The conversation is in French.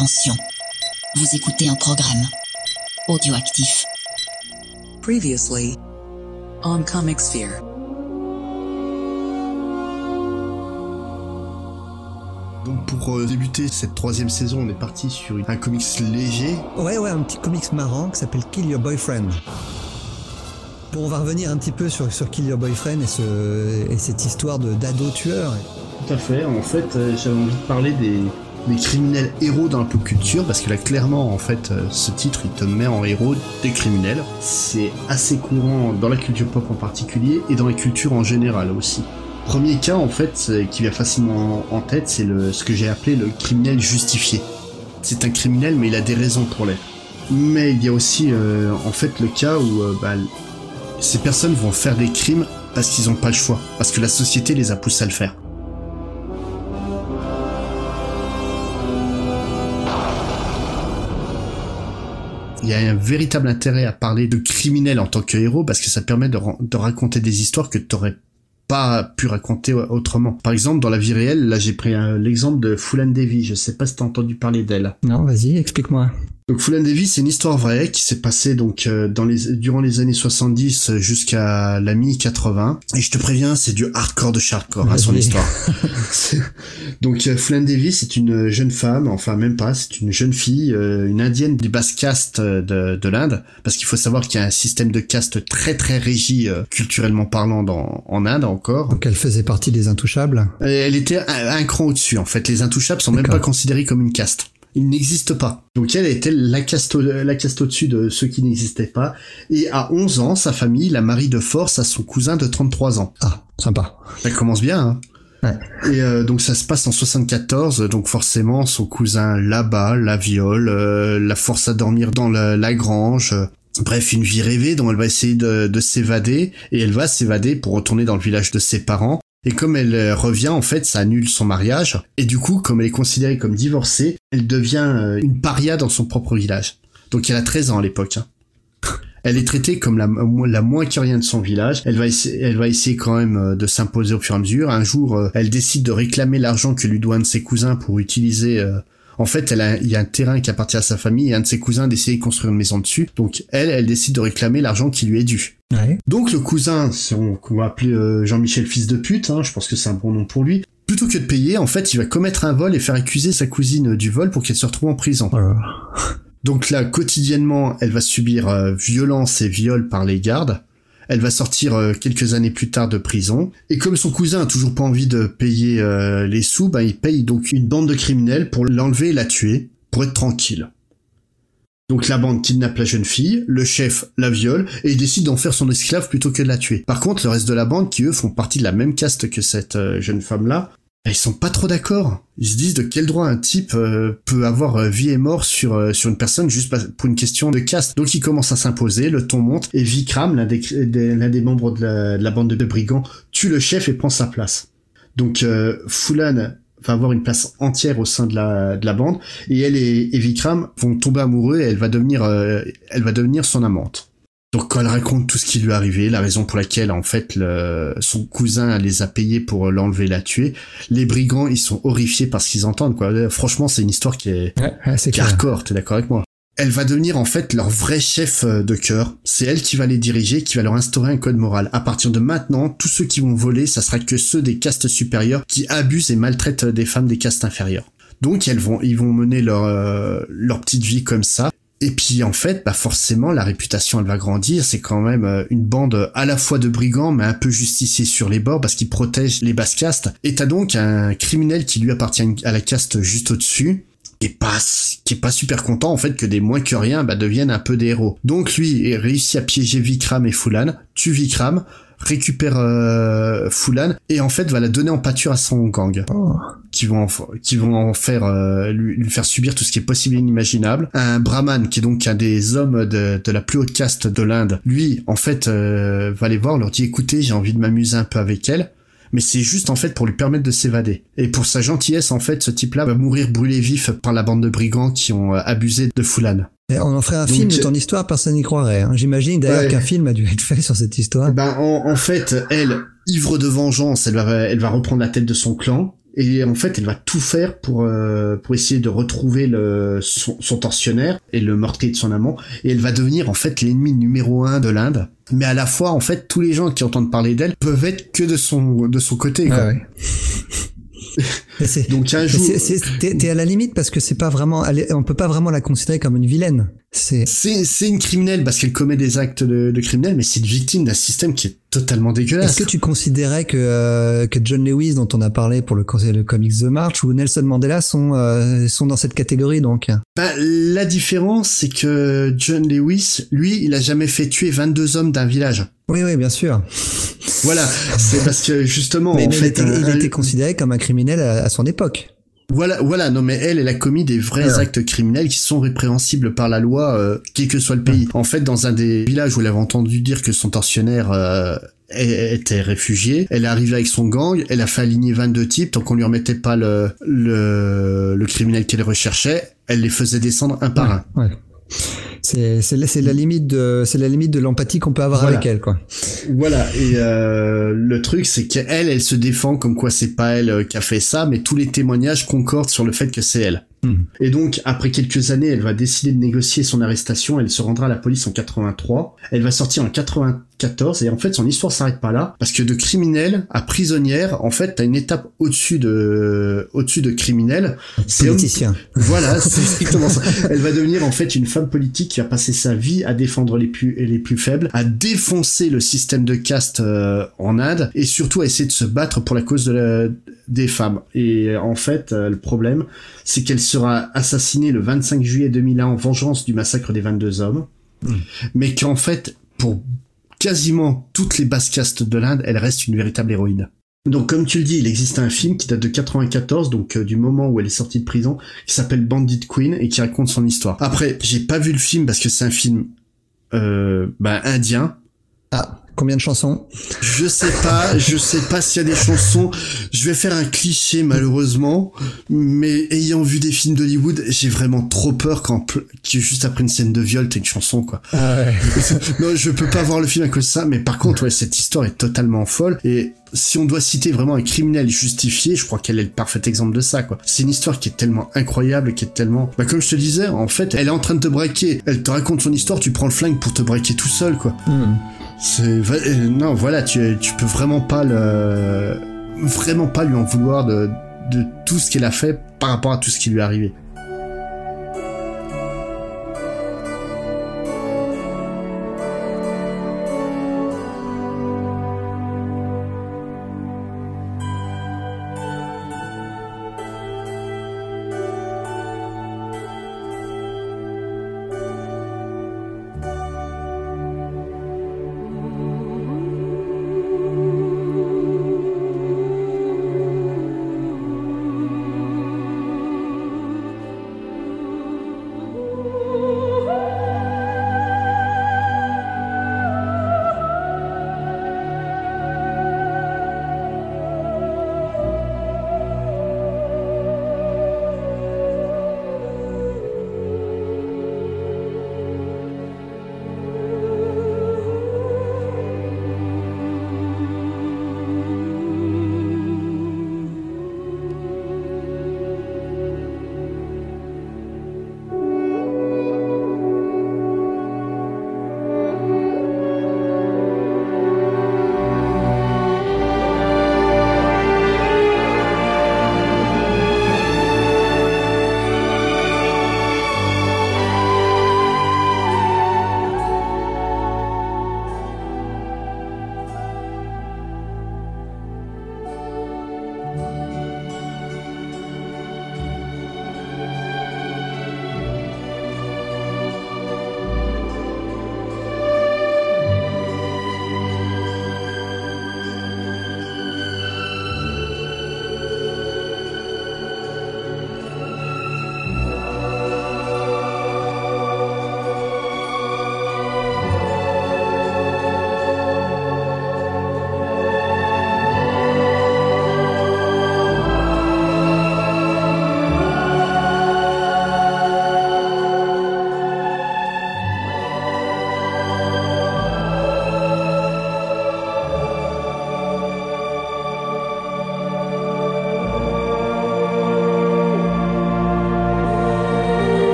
Attention, vous écoutez un programme audioactif. Previously on Comic Sphere. Donc pour euh, débuter cette troisième saison, on est parti sur un comics léger. Ouais, ouais, un petit comics marrant qui s'appelle Kill Your Boyfriend. Bon, on va revenir un petit peu sur, sur Kill Your Boyfriend et, ce, et cette histoire de d'ado tueur. Tout à fait. En fait, euh, j'avais envie de parler des, des criminels héros dans la pop culture parce que là, clairement, en fait, euh, ce titre, il te met en héros des criminels. C'est assez courant dans la culture pop en particulier et dans la culture en général aussi. Premier cas, en fait, euh, qui vient facilement en tête, c'est le, ce que j'ai appelé le criminel justifié. C'est un criminel, mais il a des raisons pour l'être. Mais il y a aussi, euh, en fait, le cas où euh, bah, ces personnes vont faire des crimes parce qu'ils n'ont pas le choix, parce que la société les a poussés à le faire. Il y a un véritable intérêt à parler de criminels en tant que héros parce que ça permet de, raconter des histoires que tu n'aurais pas pu raconter autrement. Par exemple, dans la vie réelle, là j'ai pris l'exemple de Fulan Devi, je sais pas si t'as entendu parler d'elle. Non, vas-y, explique-moi. Donc Fulan Devi, c'est une histoire vraie qui s'est passée donc euh, dans les durant les années 70 jusqu'à la mi 80 et je te préviens, c'est du hardcore de hardcore hein, son histoire. Donc euh, Fulan Devi, c'est une jeune femme, enfin même pas, c'est une jeune fille, euh, une indienne des basses castes euh, de, de l'Inde parce qu'il faut savoir qu'il y a un système de caste très très régi euh, culturellement parlant dans en Inde encore. Donc elle faisait partie des intouchables. Euh, Elle était un, un cran au-dessus, en fait. Les intouchables sont même pas considérés comme une caste. Ils n'existent pas. Donc elle était la caste, au- la caste au-dessus de ceux qui n'existaient pas. Et à 11 ans, sa famille la marie de force à son cousin de 33 ans. Ah, sympa. Ça commence bien, hein Ouais. Et euh, donc ça se passe en 74, donc forcément son cousin là-bas la viole, euh, la force à dormir dans la, la grange. euh, Bref, une vie rêvée dont elle va essayer de, de s'évader et elle va s'évader pour retourner dans le village de ses parents. Et comme elle euh, revient, en fait, ça annule son mariage. Et du coup, comme elle est considérée comme divorcée, elle devient euh, une paria dans son propre village. Donc elle a 13 ans à l'époque. hein. Elle est traitée comme la, la moins que rien de son village. Elle va essayer, elle va essayer quand même euh, de s'imposer au fur et à mesure. Un jour, elle décide de réclamer l'argent que lui doit un de ses cousins pour utiliser. En fait, elle a, il y a un terrain qui appartient à sa famille et un de ses cousins d'essayer de construire une maison dessus. Donc elle, elle décide de réclamer l'argent qui lui est dû. Ouais. Donc le cousin, qu'on va appeler euh, Jean-Michel fils de pute, hein, je pense que c'est un bon nom pour lui. Plutôt que de payer, en fait, il va commettre un vol et faire accuser sa cousine du vol pour qu'elle se retrouve en prison. Voilà. Donc là, quotidiennement, elle va subir euh, violence et viol par les gardes. Elle va sortir euh, quelques années plus tard de prison. Et comme son cousin a toujours pas envie de payer euh, les sous, ben, il paye donc une bande de criminels pour l'enlever et la tuer, pour être tranquille. Donc la bande kidnappe la jeune fille, le chef la viole, et il décide d'en faire son esclave plutôt que de la tuer. Par contre, le reste de la bande, qui eux font partie de la même caste que cette euh, jeune femme-là, ils sont pas trop d'accord. Ils se disent de quel droit un type euh, peut avoir euh, vie et mort sur euh, sur une personne juste pour une question de caste. Donc il commence à s'imposer, le ton monte et Vikram, l'un des, membres de la, de la bande de brigands, tue le chef et prend sa place. Donc euh, Fulan va avoir une place entière au sein de la de la bande et elle et, Vikram vont tomber amoureux et elle va devenir elle va devenir son amante. Donc quand elle raconte tout ce qui lui est arrivé, la raison pour laquelle en fait le, son cousin les a payés pour l'enlever et la tuer, les brigands ils sont horrifiés par ce qu'ils entendent quoi. Franchement c'est une histoire qui est, Ouais, ouais, c'est qui est hardcore, t'es d'accord avec moi? Elle va devenir en fait leur vrai chef euh, de cœur. C'est elle qui va les diriger, qui va leur instaurer un code moral. À partir de maintenant, tous ceux qui vont voler, ça sera que ceux des castes supérieures qui abusent et maltraitent des femmes des castes inférieures. Donc elles vont, ils vont mener leur euh, leur petite vie comme ça. Et puis en fait, bah forcément, la réputation elle va grandir. C'est quand même euh, une bande euh, à la fois de brigands, mais un peu justiciers sur les bords parce qu'ils protègent les basses castes. Et t'as donc un criminel qui lui appartient à la caste juste au-dessus, qui pas qui est pas super content en fait que des moins que rien bah, deviennent un peu des héros. Donc lui il réussit à piéger Vikram et Fulan, tue Vikram, récupère euh, Fulan et en fait va la donner en pâture à son gang Oh. qui vont en, qui vont en faire euh, lui, lui faire subir tout ce qui est possible et inimaginable. Un brahman qui est donc un des hommes de, de la plus haute caste de l'Inde, lui en fait euh, va les voir, leur dit écoutez j'ai envie de m'amuser un peu avec elle. Mais c'est juste en fait pour lui permettre de s'évader. Et pour sa gentillesse, en fait, ce type-là va mourir brûlé vif par la bande de brigands qui ont euh, abusé de Fulan. Et on en ferait un Donc, film de ton histoire, personne n'y croirait. hein. J'imagine d'ailleurs Ouais. qu'un film a dû être fait sur cette histoire. Ben, en, en fait, elle, ivre de vengeance, elle va, elle va reprendre la tête de son clan Et en fait, elle va tout faire pour euh, pour essayer de retrouver le son, son tortionnaire et le meurtrier de son amant. Et elle va devenir en fait l'ennemi numéro un de l'Inde. Mais à la fois, en fait, tous les gens qui entendent parler d'elle peuvent être que de son de son côté. Quoi. Ah ouais. Donc c'est- T'es à la limite parce que c'est pas vraiment, on peut pas vraiment la considérer comme une vilaine. C'est c'est une criminelle parce qu'elle commet des actes de, de criminel, mais c'est une victime d'un système qui est totalement dégueulasse. Est-ce que tu considérais que euh, que John Lewis, dont on a parlé pour le, le comics The March, ou Nelson Mandela sont euh, sont dans cette catégorie donc? Bah, la différence, c'est que John Lewis, lui, il a jamais fait tuer 22 hommes d'un village. Oui, oui, bien sûr. Voilà, c'est parce que justement, mais en mais fait, il, était, un- il un- était considéré comme un criminel à, à son époque. Voilà, voilà, non mais elle, elle a commis des vrais Ouais. actes criminels qui sont répréhensibles par la loi, euh, quel que soit le pays. En fait, dans un des villages où elle avait entendu dire que son tortionnaire euh, était réfugié, elle est arrivée avec son gang, elle a fait aligner 22 types, tant qu'on lui remettait pas le, le, le criminel qu'elle recherchait, elle les faisait descendre un par un. Ouais. C'est c'est la- c'est la limite de c'est la limite de l'empathie qu'on peut avoir Voilà. avec elle quoi. Voilà, et euh, le truc c'est qu'elle, elle se défend comme quoi c'est pas elle euh, qui a fait ça, mais tous les témoignages concordent sur le fait que c'est elle. Mhm. Et donc, après quelques années, elle va décider de négocier son arrestation, elle se rendra à la police en 83, elle va sortir en 94, et en fait son histoire s'arrête pas là, parce que de criminelle à prisonnière, en fait t'as une étape au-dessus de au-dessus de criminel, c'est Politicien. voilà, c'est strictement ça. Elle va devenir en fait une femme politique qui va passer sa vie à défendre les plus les plus faibles, à défoncer le système de caste euh, en Inde et surtout à essayer de se battre pour la cause de la- des femmes. Et en fait, euh, le problème, c'est qu'elle sera assassinée le 25 juillet 2001 en vengeance du massacre des 22 hommes, mais qu'en fait, pour quasiment toutes les basses castes de l'Inde, elle reste une véritable héroïne. Donc comme tu le dis, il existe un film qui date de 94, donc euh, du moment où elle est sortie de prison, qui s'appelle Bandit Queen et qui raconte son histoire. Après, j'ai pas vu le film parce que c'est un film euh, bah, indien. Ah, combien de chansons Je sais pas, je sais pas s'il y a des chansons. Je vais faire un cliché malheureusement, mais ayant vu des films d'Hollywood, j'ai vraiment trop peur quand que juste après une scène de viol, t'as une chanson quoi. Ah ouais. non, je peux pas voir le film à cause de ça, mais par contre, ouais, cette histoire est totalement folle. Et si on doit citer vraiment un criminel justifié, je crois qu'elle est le parfait exemple de ça, quoi. C'est une histoire qui est tellement incroyable, qui est tellement, bah, comme je te disais, en fait, elle est en train de te braquer. Elle te raconte son histoire, tu prends le flingue pour te braquer tout seul, quoi. Hmm. C'est, euh, non, voilà, tu, tu peux vraiment pas le, vraiment pas lui en vouloir de, de tout ce qu'elle a fait par rapport à tout ce qui lui est arrivé.